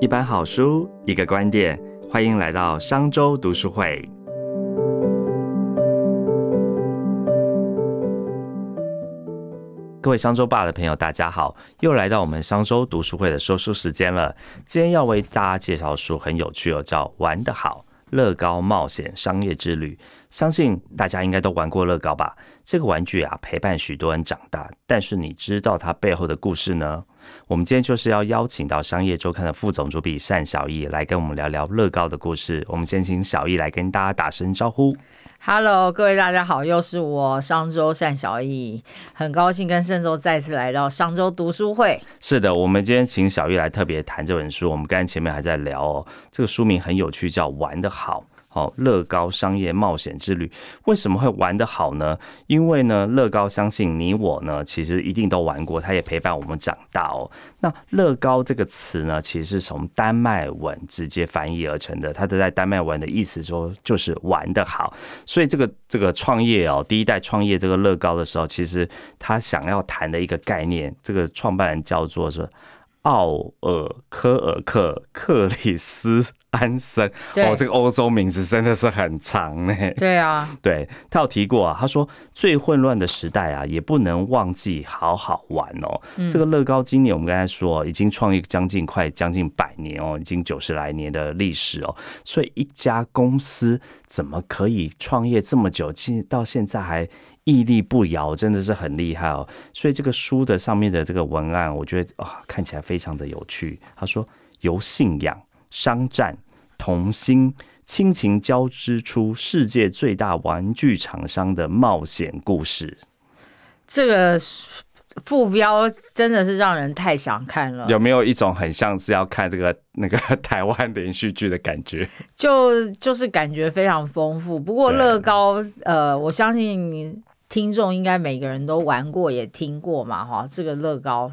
一本好书，一个观点，欢迎来到商周读书会。各位商周吧的朋友，大家好，又来到我们商周读书会的说书时间了。今天要为大家介绍的书很有趣哦，叫《玩得好：乐高冒险商业之旅》。相信大家应该都玩过乐高吧？这个玩具啊，陪伴许多人长大。但是你知道它背后的故事呢？我们今天就是要邀请到商业周刊的副总主笔单小艺来跟我们聊聊乐高的故事。我们先请小易来跟大家打声招呼。Hello，各位大家好，又是我商周单小艺，很高兴跟盛周再次来到商周读书会。是的，我们今天请小艺来特别谈这本书。我们刚才前面还在聊哦，这个书名很有趣，叫《玩的好》。好，乐高商业冒险之旅为什么会玩得好呢？因为呢，乐高相信你我呢，其实一定都玩过，它也陪伴我们长大哦。那乐高这个词呢，其实是从丹麦文直接翻译而成的，它的在丹麦文的意思说就是玩得好。所以这个这个创业哦，第一代创业这个乐高的时候，其实他想要谈的一个概念，这个创办人叫做是。奥尔科尔克克里斯安森哦，这个欧洲名字真的是很长呢。对啊，对他有提过啊，他说最混乱的时代啊，也不能忘记好好玩哦。这个乐高今年我们刚才说已经创业将近快将近百年哦，已经九十来年的历史哦，所以一家公司怎么可以创业这么久，进到现在还？屹立不摇，真的是很厉害哦。所以这个书的上面的这个文案，我觉得啊，看起来非常的有趣。他说：“由信仰、商战、童心、亲情交织出世界最大玩具厂商的冒险故事。”这个副标真的是让人太想看了。有没有一种很像是要看这个那个 台湾连续剧的感觉？就就是感觉非常丰富。不过乐高，呃，我相信。听众应该每个人都玩过，也听过嘛，哈，这个乐高，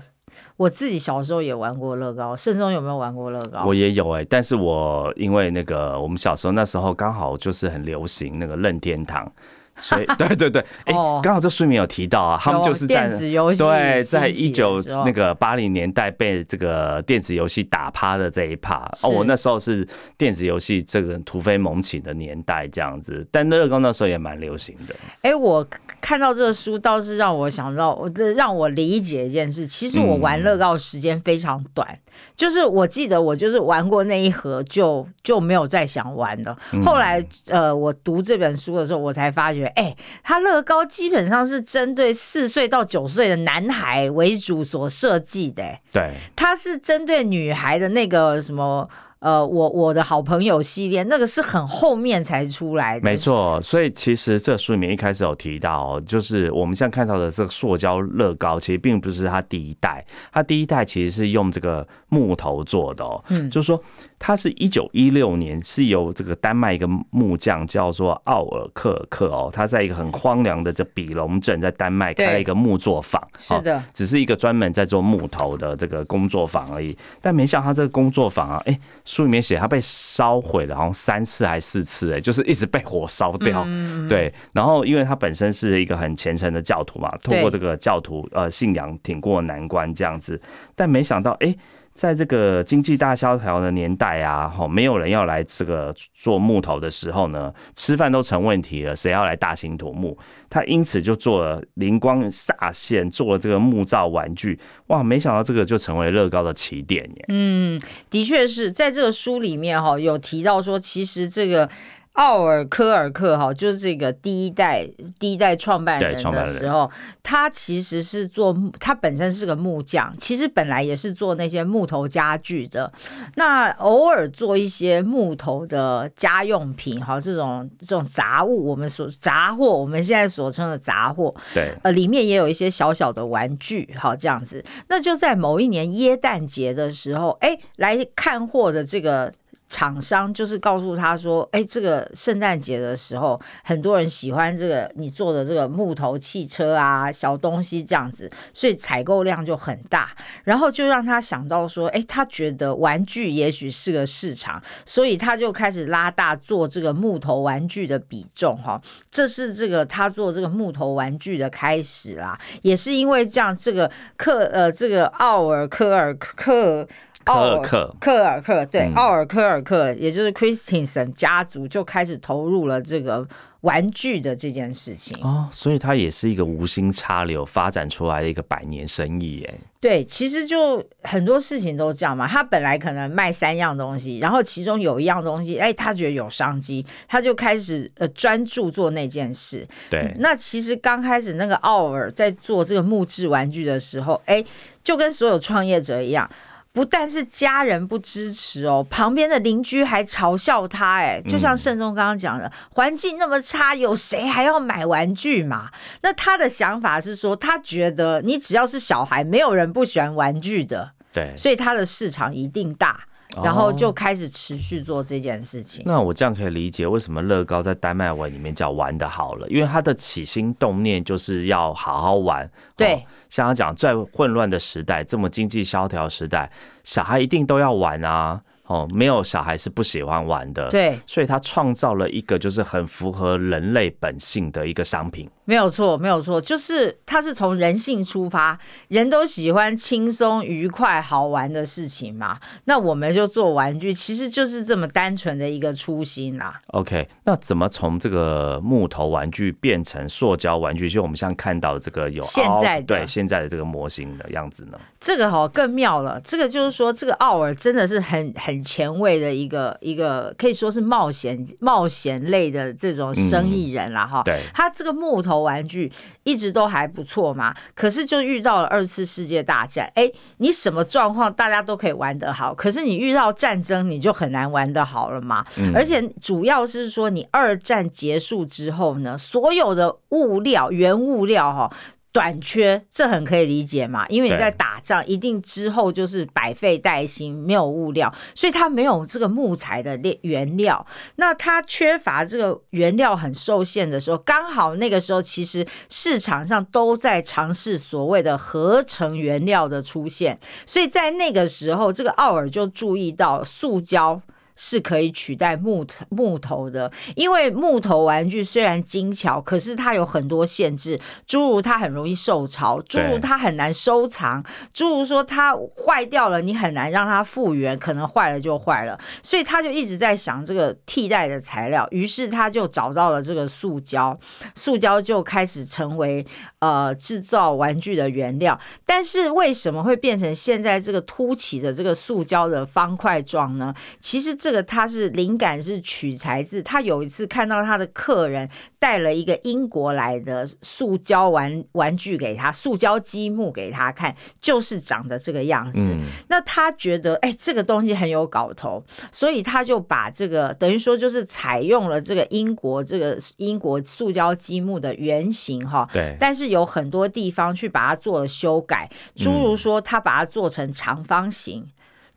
我自己小时候也玩过乐高。盛中有没有玩过乐高？我也有哎，但是我因为那个我们小时候那时候刚好就是很流行那个任天堂。所以，对 对对，哎，刚好这书名有提到啊，他们就是在对，在一九那个八零年代被这个电子游戏打趴的这一趴。哦，我那时候是电子游戏这个突飞猛起的年代这样子，但乐高那时候也蛮流行的。哎，我看到这个书倒是让我想到，我让我理解一件事，其实我玩乐高时间非常短，就是我记得我就是玩过那一盒就就没有再想玩了。后来呃，我读这本书的时候，我才发觉。哎，它乐高基本上是针对四岁到九岁的男孩为主所设计的，对，它是针对女孩的那个什么。呃，我我的好朋友系列那个是很后面才出来的，没错。所以其实这书里面一开始有提到，就是我们现在看到的这个塑胶乐高，其实并不是它第一代，它第一代其实是用这个木头做的哦。嗯，就是说它是一九一六年是由这个丹麦一个木匠叫做奥尔克克哦，他在一个很荒凉的这比隆镇在丹麦开了一个木作坊，是的，只是一个专门在做木头的这个工作坊而已。但没想到他这个工作坊啊，哎。书里面写他被烧毁了，好像三次还是四次，哎，就是一直被火烧掉。对，然后因为他本身是一个很虔诚的教徒嘛，通过这个教徒呃信仰挺过难关这样子，但没想到哎。在这个经济大萧条的年代啊，哈，没有人要来这个做木头的时候呢，吃饭都成问题了，谁要来大兴土木？他因此就做了灵光乍现，做了这个木造玩具，哇，没想到这个就成为乐高的起点耶。嗯，的确是在这个书里面哈，有提到说，其实这个。奥尔科尔克哈，就是这个第一代第一代创办人的时候，他其实是做他本身是个木匠，其实本来也是做那些木头家具的。那偶尔做一些木头的家用品，哈，这种这种杂物，我们所杂货，我们现在所称的杂货，对，呃，里面也有一些小小的玩具，哈这样子。那就在某一年耶诞节的时候，哎，来看货的这个。厂商就是告诉他说：“哎，这个圣诞节的时候，很多人喜欢这个你做的这个木头汽车啊，小东西这样子，所以采购量就很大。然后就让他想到说：，哎，他觉得玩具也许是个市场，所以他就开始拉大做这个木头玩具的比重。哈，这是这个他做这个木头玩具的开始啦。也是因为这样，这个克呃，这个奥尔科尔克。”科奥尔克科尔克对、嗯奥尔科尔克，也就是 Christensen 家族就开始投入了这个玩具的这件事情。哦，所以它也是一个无心插柳发展出来的一个百年生意耶。对，其实就很多事情都这样嘛。他本来可能卖三样东西，然后其中有一样东西，哎，他觉得有商机，他就开始呃专注做那件事。对，那其实刚开始那个奥尔在做这个木质玩具的时候，哎，就跟所有创业者一样。不但是家人不支持哦，旁边的邻居还嘲笑他，哎，就像盛忠刚刚讲的，环境那么差，有谁还要买玩具嘛？那他的想法是说，他觉得你只要是小孩，没有人不喜欢玩具的，对。所以他的市场一定大，然后就开始持续做这件事情。那我这样可以理解为什么乐高在丹麦文里面叫玩的好了，因为它的起心动念就是要好好玩。对哦像他讲，在混乱的时代，这么经济萧条时代，小孩一定都要玩啊。哦，没有小孩是不喜欢玩的。。对，所以他创造了一个就是很符合人类本性的一个商品。没有错，没有错，就是他是从人性出发，人都喜欢轻松、愉快、好玩的事情嘛。那我们就做玩具，其实就是这么单纯的一个初心啦。OK，那怎么从这个木头玩具变成塑胶玩具？就我们现在看到这个有现在的对现在的这个模型的样子呢？这个哈、更妙了，这个就是说，这个奥尔真的是很很前卫的一个一个，可以说是冒险冒险类的这种生意人啦哈。对他这个木头玩具一直都还不错嘛，可是就遇到了二次世界大战，哎，你什么状况大家都可以玩得好，可是你遇到战争你就很难玩得好了嘛。而且主要是说，你二战结束之后呢，所有的物料原物料哈、短缺，这很可以理解嘛，因为你在打仗，一定之后就是百废待兴，没有物料，所以它没有这个木材的料原料。那它缺乏这个原料很受限的时候，刚好那个时候其实市场上都在尝试所谓的合成原料的出现，所以在那个时候，这个奥尔就注意到塑胶。是可以取代木头木头的，因为木头玩具虽然精巧，可是它有很多限制，诸如它很容易受潮，诸如它很难收藏，诸如说它坏掉了，你很难让它复原，可能坏了就坏了，所以他就一直在想这个替代的材料，于是他就找到了这个塑胶，塑胶就开始成为呃制造玩具的原料。但是为什么会变成现在这个凸起的这个塑胶的方块状呢？其实个他是灵感是取材自他有一次看到他的客人带了一个英国来的塑胶玩玩具给他，塑胶积木给他看，就是长得这个样子。嗯，那他觉得，哎、这个东西很有搞头，所以他就把这个等于说就是采用了这个英国这个英国塑胶积木的原型哈，对，但是有很多地方去把它做了修改，诸如说他把它做成长方形，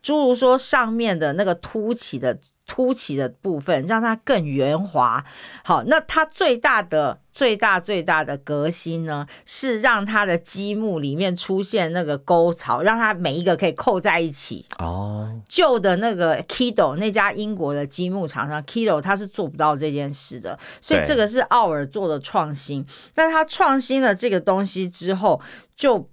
诸如说上面的那个凸起的。凸起的部分让它更圆滑，好，那它最大的、最大、最大的革新呢，是让它的积木里面出现那个沟槽，让它每一个可以扣在一起。哦，旧的那个 Kido 那家英国的积木厂商 Kido，它是做不到这件事的，所以对这个是奥尔做的创新。那他创新了这个东西之后，就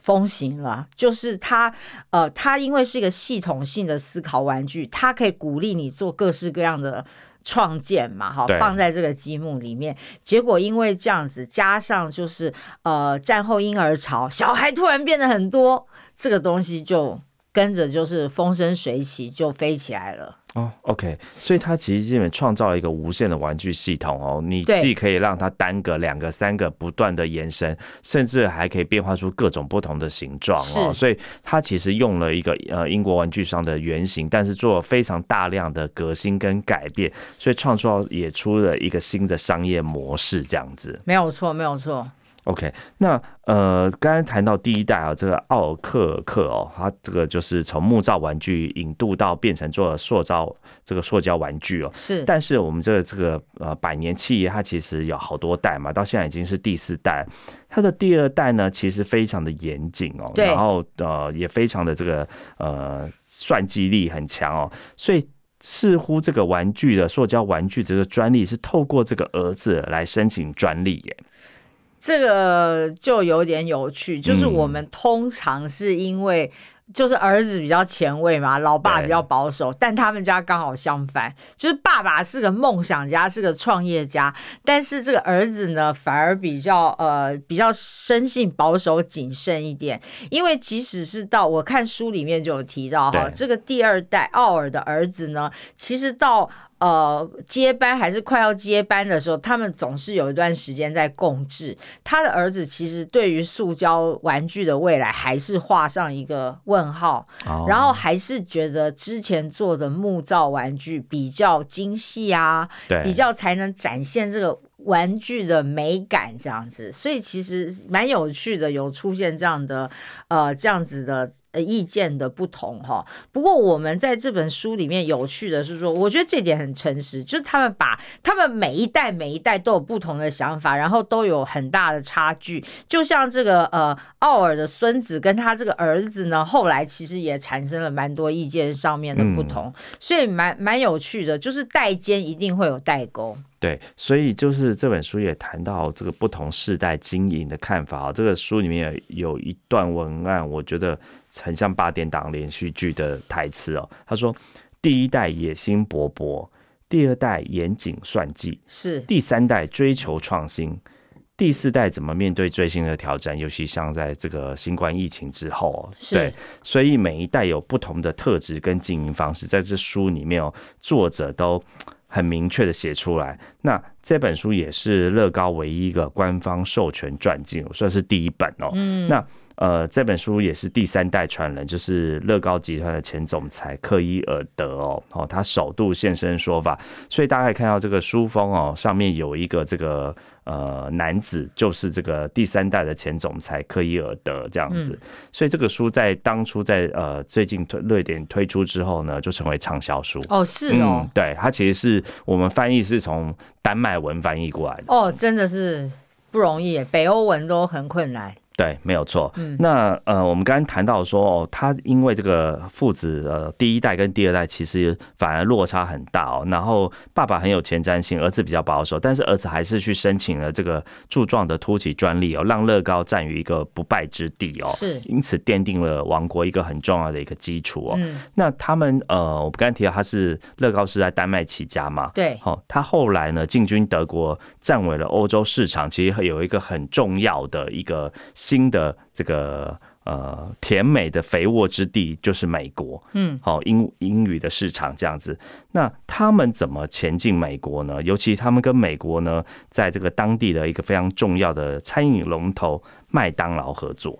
风行了，就是它，呃，它因为是一个系统性的思考玩具，它可以鼓励你做各式各样的创建嘛，哈，放在这个积木里面。结果因为这样子，加上就是呃战后婴儿潮，小孩突然变得很多，这个东西就跟着就是风生水起，就飞起来了。哦，OK，所以它其实基本创造了一个无限的玩具系统哦，你既可以让它单个、两个、三个不断的延伸，甚至还可以变化出各种不同的形状哦。所以它其实用了一个呃英国玩具商的原型，但是做了非常大量的革新跟改变，所以创造也出了一个新的商业模式这样子。没有错，没有错。OK，那呃，刚刚谈到第一代啊，这个奥克克哦，它这个就是从木造玩具引渡到变成做塑造这个塑胶玩具哦。是，但是我们这个这个呃百年企业，它其实有好多代嘛，到现在已经是第四代。它的第二代呢，其实非常的严谨哦，然后呃也非常的这个呃算计力很强哦，所以。似乎这个玩具的塑胶玩具这个专利是透过这个儿子来申请专利耶。这个就有点有趣，就是嗯我们通常是因为就是儿子比较前卫嘛，老爸比较保守，但他们家刚好相反，就是爸爸是个梦想家，是个创业家，但是这个儿子呢，反而比较呃比较生性保守谨慎一点，因为即使是到我看书里面就有提到哈，对这个第二代奥尔的儿子呢，其实到。呃，接班还是快要接班的时候，他们总是有一段时间在共治。他的儿子其实对于塑胶玩具的未来还是画上一个问号，哦然后还是觉得之前做的木造玩具比较精细啊，对比较才能展现这个玩具的美感这样子，所以其实蛮有趣的，有出现这样的呃这样子的呃意见的不同哈。不过我们在这本书里面有趣的是说，我觉得这点很诚实，就是他们把他们每一代每一代都有不同的想法，然后都有很大的差距。就像这个呃奥尔的孙子跟他这个儿子呢，后来其实也产生了蛮多意见上面的不同，所以蛮蛮有趣的，就是代间一定会有代沟。对，所以就是这本书也谈到这个不同世代经营的看法啊。这个书里面有有一段文案，我觉得很像八点档连续剧的台词哦。他说：“第一代野心勃勃，第二代严谨算计，是第三代追求创新，第四代怎么面对最新的挑战？尤其像在这个新冠疫情之后对，所以每一代有不同的特质跟经营方式，在这书里面哦，作者都很明确的写出来。那这本书也是乐高唯一一个官方授权传记，算是第一本哦。嗯，那呃，这本书也是第三代传人，就是乐高集团的前总裁克伊尔德哦，哦，他首度现身说法，所以大家可以看到这个书封哦，上面有一个这个呃男子，就是这个第三代的前总裁克伊尔德这样子，所以这个书在当初在呃最近推瑞典推出之后呢，就成为畅销书。哦，是哦，嗯，对，它其实是我们翻译是从丹麦文翻译过来的。哦，真的是不容易，北欧文都很困难。对，没有错。那呃，我们刚刚谈到说，哦，他因为这个父子呃，第一代跟第二代其实反而落差很大哦。然后爸爸很有前瞻性，儿子比较保守，但是儿子还是去申请了这个柱状的凸起专利哦，让乐高占于一个不败之地哦。是因此奠定了王国一个很重要的一个基础哦。嗯，那他们呃，我们刚才提到他是乐高是在丹麦起家嘛，对，好、他后来呢进军德国，占为了欧洲市场，其实有一个很重要的一个新的这个呃甜美的肥沃之地，就是美国。嗯，好、英英语的市场这样子。那他们怎么前进美国呢？尤其他们跟美国呢，在这个当地的一个非常重要的餐饮龙头麦当劳合作。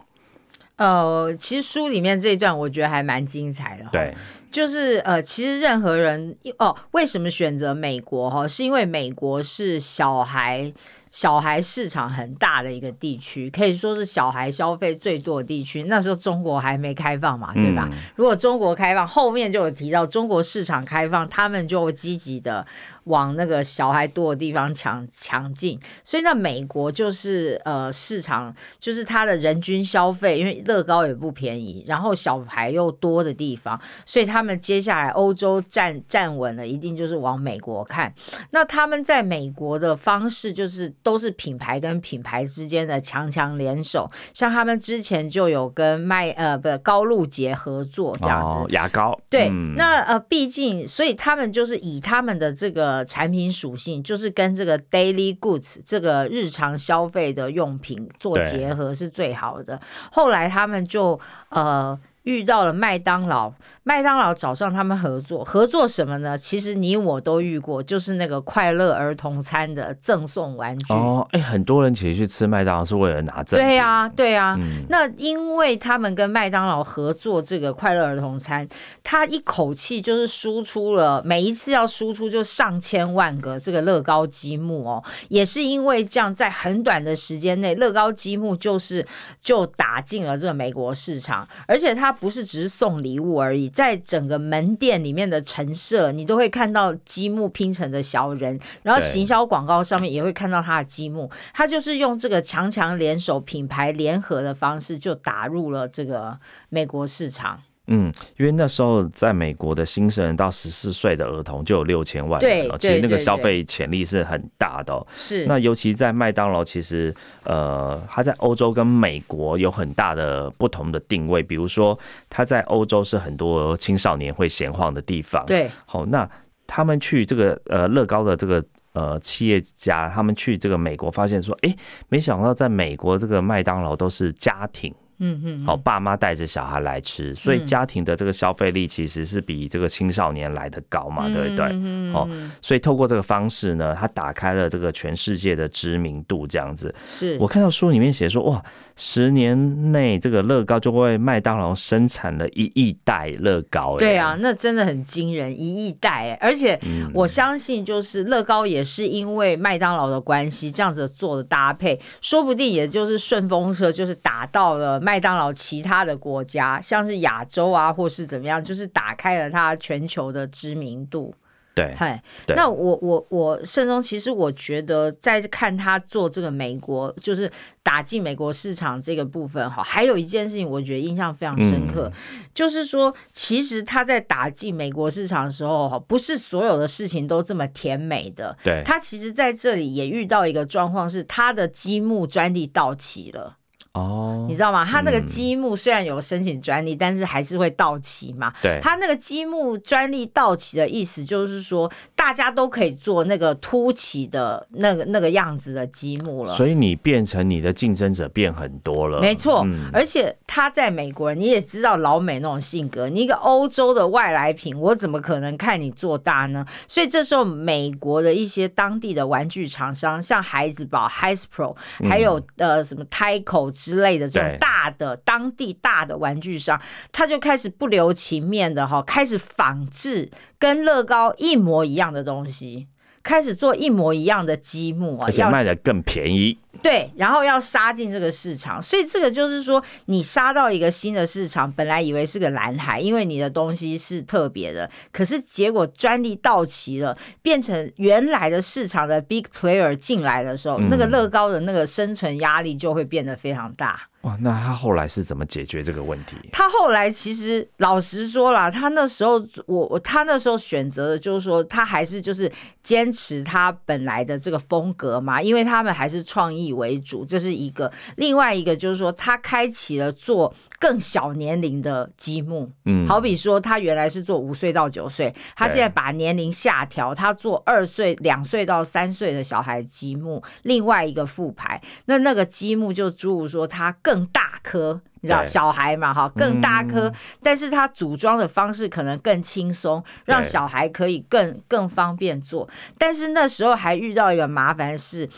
呃，其实书里面这一段我觉得还蛮精彩的。，对，就是呃，其实任何人哦，为什么选择美国哈？是因为美国是小孩小孩市场很大的一个地区，可以说是小孩消费最多的地区。那时候中国还没开放嘛，对吧？嗯如果中国开放，后面就有提到中国市场开放，他们就会积极的往那个小孩多的地方抢抢进。所以那美国就是呃市场，就是它的人均消费，因为乐高也不便宜，然后小孩又多的地方，所以他们接下来欧洲站站稳了，一定就是往美国看。那他们在美国的方式就是都是品牌跟品牌之间的强强联手，像他们之前就有跟麦呃不高露洁合作这样子。哦，牙膏。对，嗯那呃，毕竟，所以他们就是以他们的这个产品属性，就是跟这个 daily goods 这个日常消费的用品做结合是最好的。后来他们就呃。遇到了麦当劳，麦当劳找上他们合作，合作什么呢？其实你我都遇过，就是那个快乐儿童餐的赠送玩具。哦，哎、很多人其实去吃麦当劳是为了拿赠品。对呀、对呀、嗯那因为他们跟麦当劳合作这个快乐儿童餐，他一口气就是输出了每一次要输出就上千万个这个乐高积木哦，也是因为这样，在很短的时间内，乐高积木就是就打进了这个美国市场，而且它不是只是送礼物而已，在整个门店里面的陈设，你都会看到积木拼成的小人，然后行销广告上面也会看到他的积木，他就是用这个强强联手、品牌联合的方式，就打入了这个美国市场。嗯，因为那时候在美国的新生人到十四岁的儿童就有六千万人了，其实那个消费潜力是很大的、哦。是那尤其在麦当劳，其实呃，它在欧洲跟美国有很大的不同的定位。比如说，它在欧洲是很多青少年会闲晃的地方。，对好，那他们去这个呃乐高的这个。呃，企业家他们去这个美国，发现说，哎、没想到在美国这个麦当劳都是家庭，嗯嗯好，爸妈带着小孩来吃，所以嗯家庭的这个消费力其实是比这个青少年来的高嘛，对不对？嗯哦，所以透过这个方式呢，他打开了这个全世界的知名度，这样子。是我看到书里面写说，哇，十年内这个乐高就为麦当劳生产了一亿袋乐高，哎对啊，，那真的很惊人，一亿袋哎！而且嗯我相信，就是乐高也是因为麦当劳的关系，这样子做的搭配，说不定也就是顺风车，就是打到了麦当劳其他的国家，像是亚洲啊，或是怎么样，就是打开了它全球的知名度。对，嗨，那我我我慎中，其实我觉得在看他做这个美国，就是打进美国市场这个部分哈，还有一件事情，我觉得印象非常深刻，就是说，其实他在打进美国市场的时候哈，不是所有的事情都这么甜美的。对，他其实在这里也遇到一个状况，是他的积木专利到期了。哦你，知道吗？他那个积木虽然有申请专利，但是还是会到期嘛。对，他那个积木专利到期的意思就是说，大家都可以做那个凸起的那个那个样子的积木了。所以你变成你的竞争者变很多了，没错，嗯而且他在美国人，你也知道老美那种性格，你一个欧洲的外来品，我怎么可能看你做大呢？所以这时候，美国的一些当地的玩具厂商，像孩子宝、has pro 还有、呃什么 Tyco 之类的这种大的当地大的玩具商，他就开始不留情面的哈，开始仿制跟乐高一模一样的东西。开始做一模一样的积木啊，而且卖的更便宜，对，然后要杀进这个市场，所以这个就是说，你杀到一个新的市场，本来以为是个蓝海，因为你的东西是特别的，可是结果专利到期了，变成原来的市场的 big player 进来的时候，那个嗯乐高的那个生存压力就会变得非常大。哇，那他后来是怎么解决这个问题？他后来其实老实说啦，他那时候我我他那时候选择的就是说，他还是就是坚持他本来的这个风格嘛，因为他们还是创意为主，这是一个。另外一个就是说，他开启了做更小年龄的积木，嗯，好比说他原来是做五岁到九岁，他现在把年龄下调，他做二岁、两岁到三岁的小孩积木，另外一个复牌，那那个积木就诸如说它更大颗。你知道小孩嘛哈，更大颗，但是它组装的方式可能更轻松，让小孩可以更更方便做。但是那时候还遇到一个麻烦是，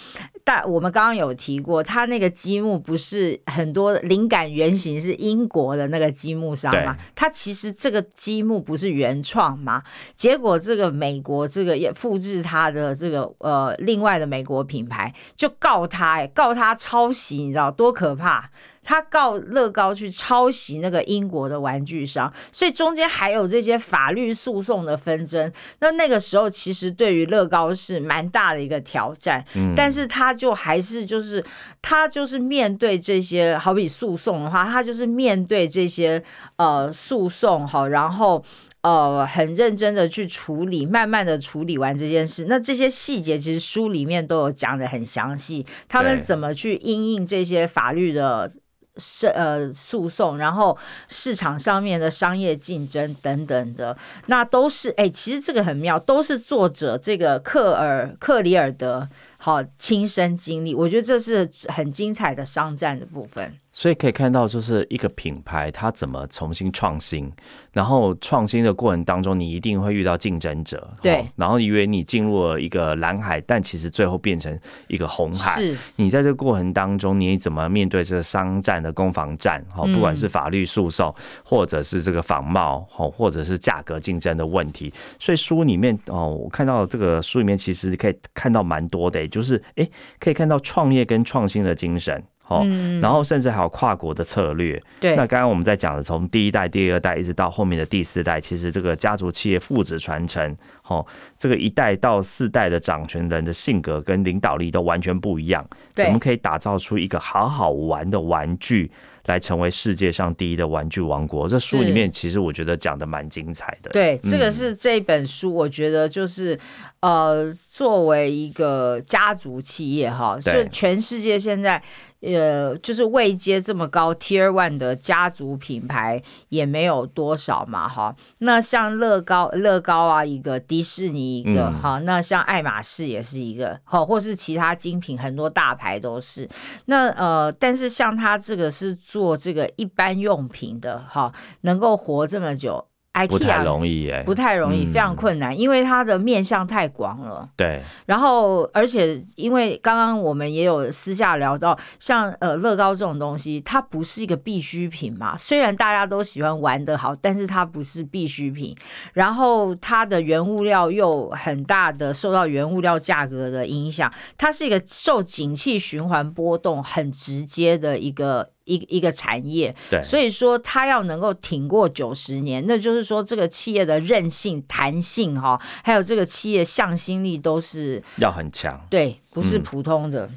但我们刚刚有提过，他那个积木不是很多灵感原型是英国的那个积木商嘛他？其实这个积木不是原创嘛？结果这个美国这个也复制他的这个呃另外的美国品牌就告他、哎，告他抄袭，你知道多可怕？他告乐高去抄袭那个英国的玩具商，所以中间还有这些法律诉讼的纷争。那那个时候其实对于乐高是蛮大的一个挑战，嗯但是他就还是就是他就是面对这些好比诉讼的话，他就是面对这些呃诉讼好，然后。呃，很认真的去处理，慢慢的处理完这件事。那这些细节其实书里面都有讲的很详细，他们怎么去应应这些法律的是呃诉讼，然后市场上面的商业竞争等等的，那都是哎、其实这个很妙，都是作者这个克尔克里尔德好亲身经历，我觉得这是很精彩的商战的部分。所以可以看到，就是一个品牌它怎么重新创新，然后创新的过程当中，你一定会遇到竞争者，对哦然后以为你进入了一个蓝海，但其实最后变成一个红海。是你在这个过程当中，你怎么面对这个商战的攻防战？哈，嗯不管是法律诉讼，或者是这个仿冒，哈，或者是价格竞争的问题。所以书里面哦，我看到这个书里面其实可以看到蛮多的，就是诶，可以看到创业跟创新的精神。哦，然后甚至还有跨国的策略。嗯对那刚刚我们在讲的，从第一代、第二代一直到后面的第四代，其实这个家族企业父子传承，哦，这个一代到四代的掌权人的性格跟领导力都完全不一样。对怎么可以打造出一个好好玩的玩具，来成为世界上第一的玩具王国。这书里面其实我觉得讲的蛮精彩的。对，这个是这本书，我觉得就是呃，作为一个家族企业哈，是全世界现在。呃，就是位阶这么高，Tier One 的家族品牌也没有多少嘛，哈。那像乐高，乐高啊，一个迪士尼一个，哈。那像爱马仕也是一个，哈，或是其他精品，很多大牌都是。那呃，但是像他这个是做这个一般用品的，哈，能够活这么久。不太容易耶，不太容易，非常困难，因为它的面向太广了。对，然后而且因为刚刚我们也有私下聊到，像呃乐高这种东西，它不是一个必需品嘛。虽然大家都喜欢玩的好，但是它不是必需品。然后它的原物料又很大的受到原物料价格的影响，它是一个受景气循环波动很直接的一个。一一个产业，对，所以说它要能够挺过九十年，那就是说这个企业的韧性、弹性哈，还有这个企业向心力都是要很强，对，不是普通的。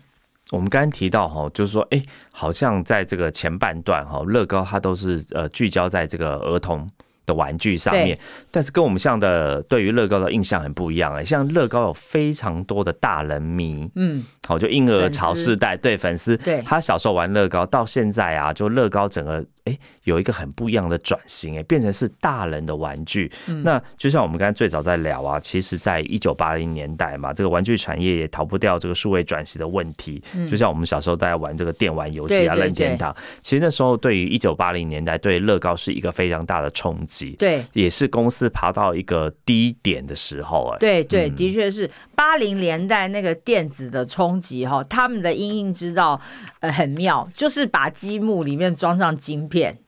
我们刚刚提到哈，就是说，哎，好像在这个前半段哈，乐高它都是呃聚焦在这个儿童。的玩具上面，但是跟我们像的对于乐高的印象很不一样哎，像乐高有非常多的大人迷，嗯，好就婴儿潮世代对粉丝，对，他小时候玩乐高到现在啊，就乐高整个。哎，有一个很不一样的转型，哎，变成是大人的玩具。那就像我们刚才最早在聊啊，其实，在一九八零年代嘛，这个玩具产业也逃不掉这个数位转型的问题。就像我们小时候大家玩这个电玩游戏啊，任天堂，其实那时候对于一九八零年代对乐高是一个非常大的冲击。对，也是公司爬到一个低点的时候。哎，对对，的确是八零年代那个电子的冲击哈，他们的阴影之道呃很妙，就是把积木里面装上晶。片。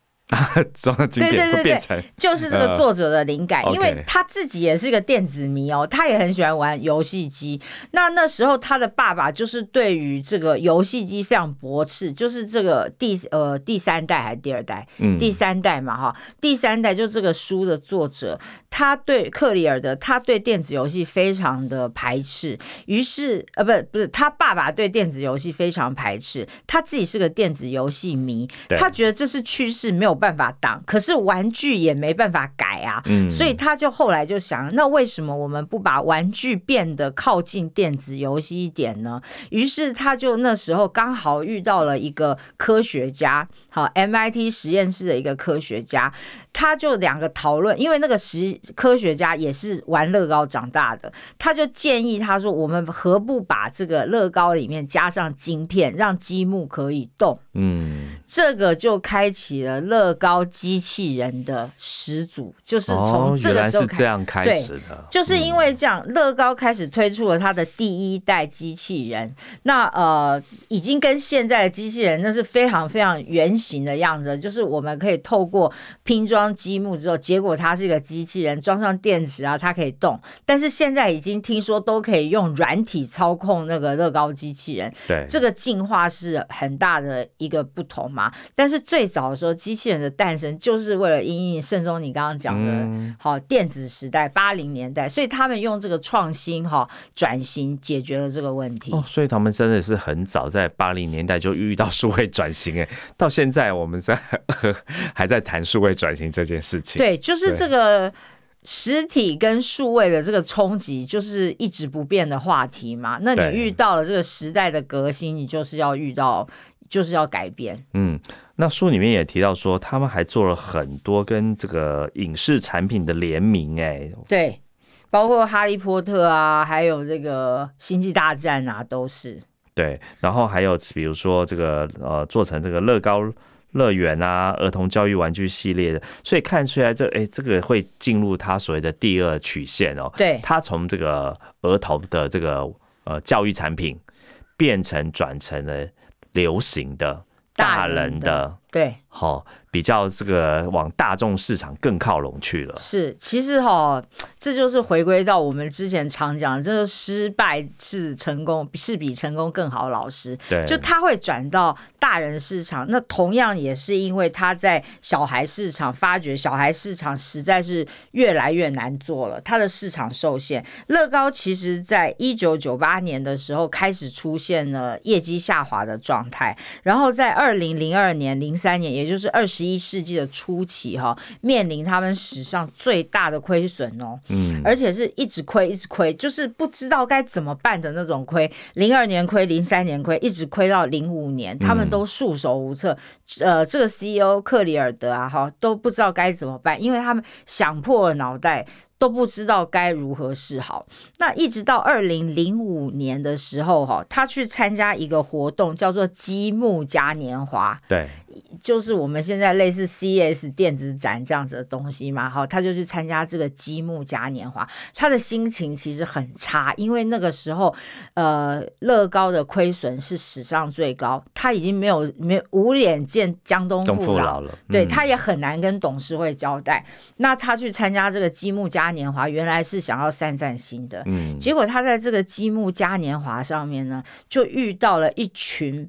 装了经典会变成，就是这个作者的灵感，因为他自己也是个电子迷哦，他也很喜欢玩游戏机。那那时候他的爸爸就是对于这个游戏机非常驳斥，就是这个第呃第三代还是第二代？嗯，第三代嘛哈，第三代就这个书的作者，他对克里尔的他对电子游戏非常的排斥，于是呃不不是他爸爸对电子游戏非常排斥，他自己是个电子游戏迷，他觉得这是趋势，没有。办法挡，可是玩具也没办法改啊，所以他就后来就想，那为什么我们不把玩具变得靠近电子游戏一点呢？于是他就那时候刚好遇到了一个科学家，好，MIT 实验室的一个科学家，他就两个讨论，因为那个实科学家也是玩乐高长大的，他就建议他说，我们何不把这个乐高里面加上晶片，让积木可以动？嗯，这个就开启了乐。乐高机器人的始祖就是从这个时候开始的，就是因为这样，乐高开始推出了它的第一代机器人。那呃，已经跟现在的机器人那是非常非常圆形的样子，就是我们可以透过拼装积木之后，结果它是一个机器人，装上电池啊，它可以动。但是现在已经听说都可以用软体操控那个乐高机器人，对，这个进化是很大的一个不同嘛。但是最早的时候，机器人的诞生就是为了因应盛中你刚刚讲的，好电子时代八零年代，所以他们用这个创新哈转型解决了这个问题。哦，所以他们真的是很早在八零年代就遇到数位转型，哎，到现在我们在还在谈数位转型这件事情。对，就是这个实体跟数位的这个冲击，就是一直不变的话题嘛。那你遇到了这个时代的革新，你就是要遇到。就是要改变。嗯，那书里面也提到说，他们还做了很多跟这个影视产品的联名，哎，对，包括哈利波特啊，还有这个星际大战啊，都是。对，然后还有比如说这个呃，做成这个乐高乐园啊，儿童教育玩具系列的，所以看出来这哎，这个会进入他所谓的第二曲线哦。对，他从这个儿童的这个呃教育产品变成转成了。流行的大人的对好，比较这个往大众市场更靠拢去了。是，其实哈，这就是回归到我们之前常讲，这个失败是成功，是比成功更好的老师。对，就他会转到大人市场，那同样也是因为他在小孩市场发觉小孩市场实在是越来越难做了，他的市场受限。乐高其实在一九九八年的时候开始出现了业绩下滑的状态，然后在二零零二年、零三年，也就是二十一世纪的初期，哈，面临他们史上最大的亏损哦，嗯，而且是一直亏，一直亏，就是不知道该怎么办的那种亏。零二年亏，零三年亏，一直亏到零五年，他们都束手无策。呃，这个 CEO 克里尔德啊，哈，都不知道该怎么办，因为他们想破了脑袋。都不知道该如何是好。那一直到二零零五年的时候，哈，他去参加一个活动，叫做积木嘉年华。对，就是我们现在类似 CS 电子展这样子的东西嘛。好，他就去参加这个积木嘉年华。他的心情其实很差，因为那个时候，呃，乐高的亏损是史上最高，他已经没有没无脸见江东父老了。对，他也很难跟董事会交代。那他去参加这个积木嘉年华，原来是想要散散心的，嗯，结果他在这个积木嘉年华上面呢，就遇到了一群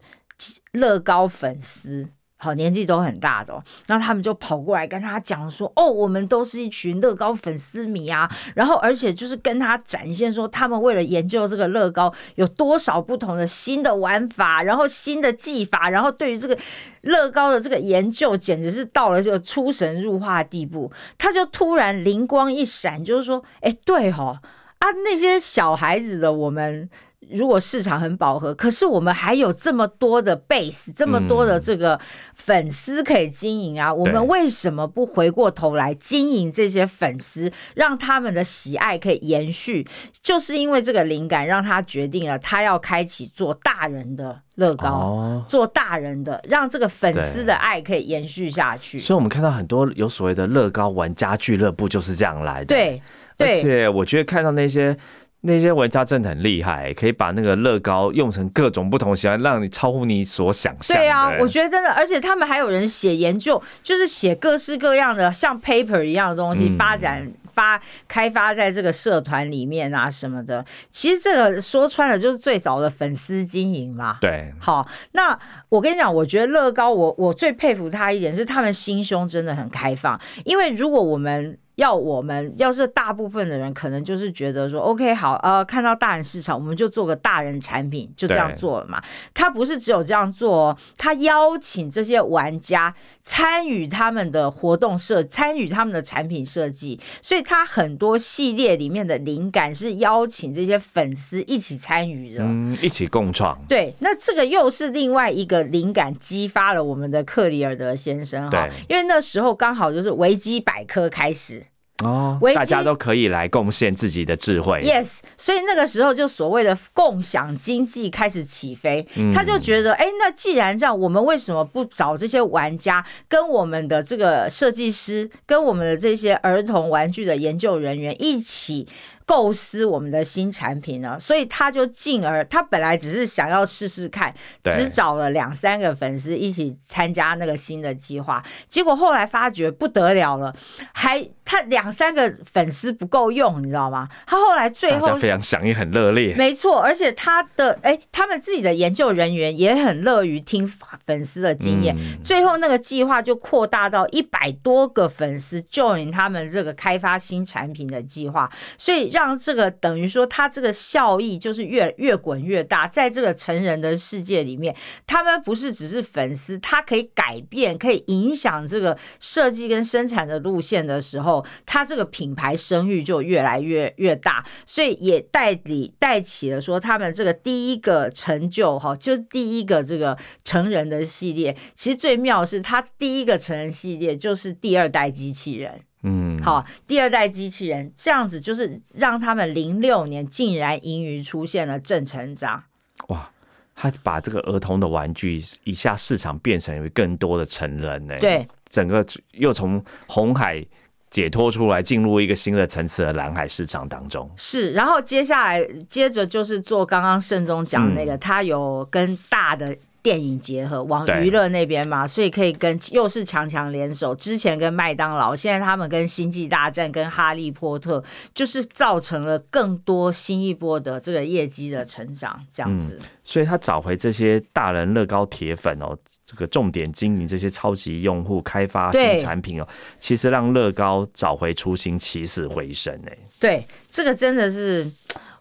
乐高粉丝。好，年纪都很大的，然后他们就跑过来跟他讲说：“哦，我们都是一群乐高粉丝迷啊！”然后，而且就是跟他展现说，他们为了研究这个乐高有多少不同的新的玩法，然后新的技法，然后对于这个乐高的这个研究，简直是到了这个出神入化的地步。他就突然灵光一闪，就是说：“哎，对哦啊，那些小孩子的我们。”如果市场很饱和，可是我们还有这么多的 base，这么多的这个粉丝可以经营啊，我们为什么不回过头来经营这些粉丝，让他们的喜爱可以延续？就是因为这个灵感，让他决定了他要开启做大人的乐高，做大人的，让这个粉丝的爱可以延续下去。所以，我们看到很多有所谓的乐高玩家俱乐部就是这样来的。对，而且我觉得看到那些。那些玩家真的很厉害，可以把那个乐高用成各种不同形状，让你超乎你所想象。对啊，我觉得真的，而且他们还有人写研究，就是写各式各样的像 paper 一样的东西，发展发开发在这个社团里面啊什么的。其实这个说穿了就是最早的粉丝经营啦。对，好，那我跟你讲，我觉得乐高，我我最佩服他一点是他们心胸真的很开放，因为如果我们。要我们要是大部分的人，可能就是觉得说，OK，好，呃，看到大人市场，我们就做个大人产品，就这样做了嘛。他不是只有这样做，他邀请这些玩家参与他们的活动设，参与他们的产品设计，所以他很多系列里面的灵感是邀请这些粉丝一起参与的，嗯，一起共创。对，那这个又是另外一个灵感激发了我们的克里尔德先生哈，因为那时候刚好就是维基百科开始。哦，大家都可以来贡献自己的智慧。Yes，所以那个时候就所谓的共享经济开始起飞。他就觉得，哎，那既然这样，我们为什么不找这些玩家，跟我们的这个设计师，跟我们的这些儿童玩具的研究人员一起？构思我们的新产品呢，所以他就进而，他本来只是想要试试看，只找了两三个粉丝一起参加那个新的计划，结果后来发觉不得了了，还他两三个粉丝不够用，你知道吗？他后来最后非常响应，很热烈，没错，而且他的哎，他们自己的研究人员也很乐于听粉丝的经验，最后那个计划就扩大到一百多个粉丝 join 他们这个开发新产品的计划，所以。让这个等于说，它这个效益就是越越滚越大，在这个成人的世界里面，他们不是只是粉丝，他可以改变、可以影响这个设计跟生产的路线的时候，他这个品牌声誉就越来越越大，所以也带理带起了说，他们这个第一个成就哈，就是第一个这个成人的系列。其实最妙的是，他第一个成人系列就是第二代机器人。嗯，好，第二代机器人这样子，就是让他们零六年竟然盈余出现了正成长。哇，他把这个儿童的玩具一下市场变成为更多的成人呢？对，整个又从红海解脱出来，进入一个新的层次的蓝海市场当中。是，然后接下来接着就是做刚刚盛中讲那个，他有跟大的。电影结合，往娱乐那边嘛，所以可以跟又是强强联手。之前跟麦当劳，现在他们跟星际大战、跟哈利波特，就是造成了更多新一波的这个业绩的成长，这样子。所以他找回这些大人乐高铁粉哦，这个重点经营这些超级用户，开发对新产品哦，其实让乐高找回初心，起死回生哎。对，这个真的是，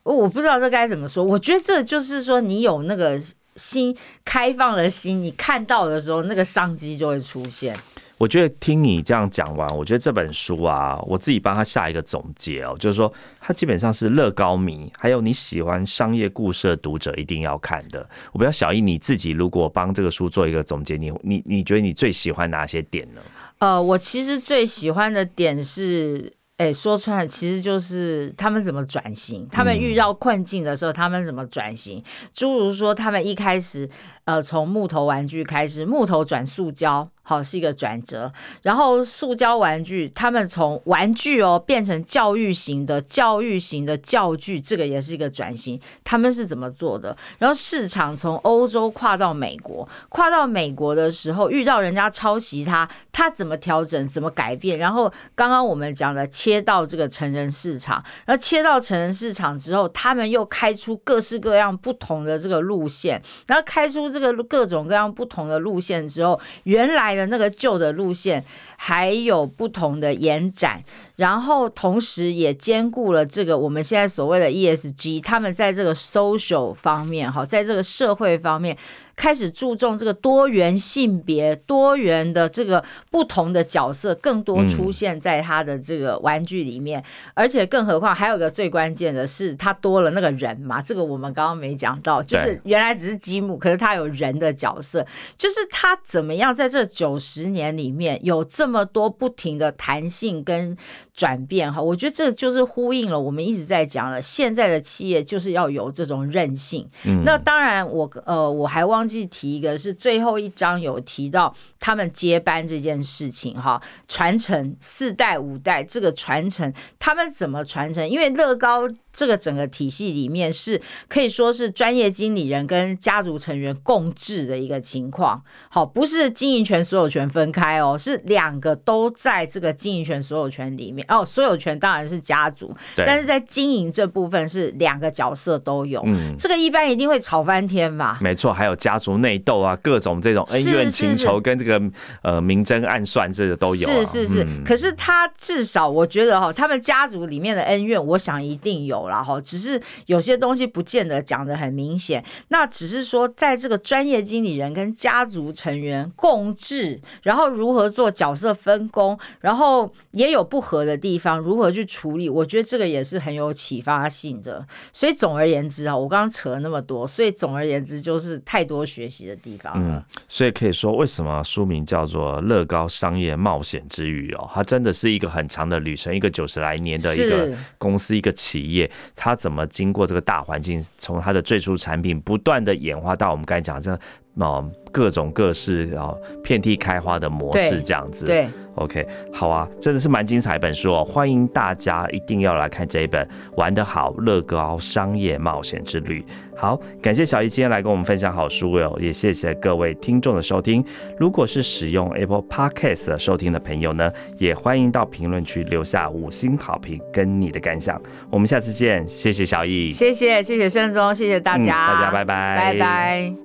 我不知道这该怎么说。我觉得这就是说，你有那个心开放的心，你看到的时候，那个商机就会出现。我觉得听你这样讲完，我觉得这本书啊，我自己帮他下一个总结哦，就是说它基本上是乐高迷，还有你喜欢商业故事的读者一定要看的。我不知道小易你自己如果帮这个书做一个总结，你你你觉得你最喜欢哪些点呢？呃，我其实最喜欢的点是。哎，说穿了，其实就是他们怎么转型，他们遇到困境的时候，他们怎么转型。诸如说，他们一开始，呃，从木头玩具开始，木头转塑胶，好是一个转折。然后塑胶玩具，他们从玩具哦变成教育型的、教育型的教具，这个也是一个转型。他们是怎么做的？然后市场从欧洲跨到美国，跨到美国的时候，遇到人家抄袭他，他怎么调整、怎么改变？然后刚刚我们讲的。切到这个成人市场，然后切到成人市场之后，他们又开出各式各样不同的这个路线，然后开出这个各种各样不同的路线之后，原来的那个旧的路线还有不同的延展，然后同时也兼顾了这个我们现在所谓的 ESG，他们在这个 social 方面，哈，在这个社会方面。开始注重这个多元性别、多元的这个不同的角色，更多出现在他的这个玩具里面。而且，更何况还有个最关键的是，他多了那个人嘛。这个我们刚刚没讲到，就是原来只是积木，可是他有人的角色。就是他怎么样在这九十年里面有这么多不停的弹性跟转变哈？我觉得这就是呼应了我们一直在讲的，现在的企业就是要有这种韧性。那当然，我呃我还忘。忘记提一个是最后一章有提到他们接班这件事情哈，传承四代五代这个传承，他们怎么传承？因为乐高。这个整个体系里面是可以说是专业经理人跟家族成员共治的一个情况，好，不是经营权所有权分开哦，是两个都在这个经营权所有权里面。哦，所有权当然是家族，但是在经营这部分是两个角色都有，嗯，这个一般一定会吵翻天吧？没错，还有家族内斗啊，各种这种恩怨情仇跟这个呃明争暗算，这个都有，是是是，可是他至少我觉得哈，他们家族里面的恩怨，我想一定有。然后只是有些东西不见得讲的很明显，那只是说在这个专业经理人跟家族成员共治，然后如何做角色分工，然后也有不合的地方，如何去处理，我觉得这个也是很有启发性的。所以总而言之啊，我刚刚扯了那么多，所以总而言之就是太多学习的地方了。所以可以说，为什么书名叫做《乐高商业冒险之旅》哦？它真的是一个很长的旅程，一个九十来年的一个公司，一个企业。它怎么经过这个大环境，从它的最初产品不断的演化到我们刚才讲这哦各种各式啊遍地开花的模式这样子。对，OK，好啊，真的是蛮精彩一本书哦，欢迎大家一定要来看这一本《玩得好乐高商业冒险之旅》。好，感谢小易今天来跟我们分享好书哟，也谢谢各位听众的收听。如果是使用 Apple Podcast 收听的朋友呢，也欢迎到评论区留下五星好评跟你的感想。我们下次见，谢谢小易，谢谢谢谢盛宗，谢谢大家，大家拜拜，拜拜。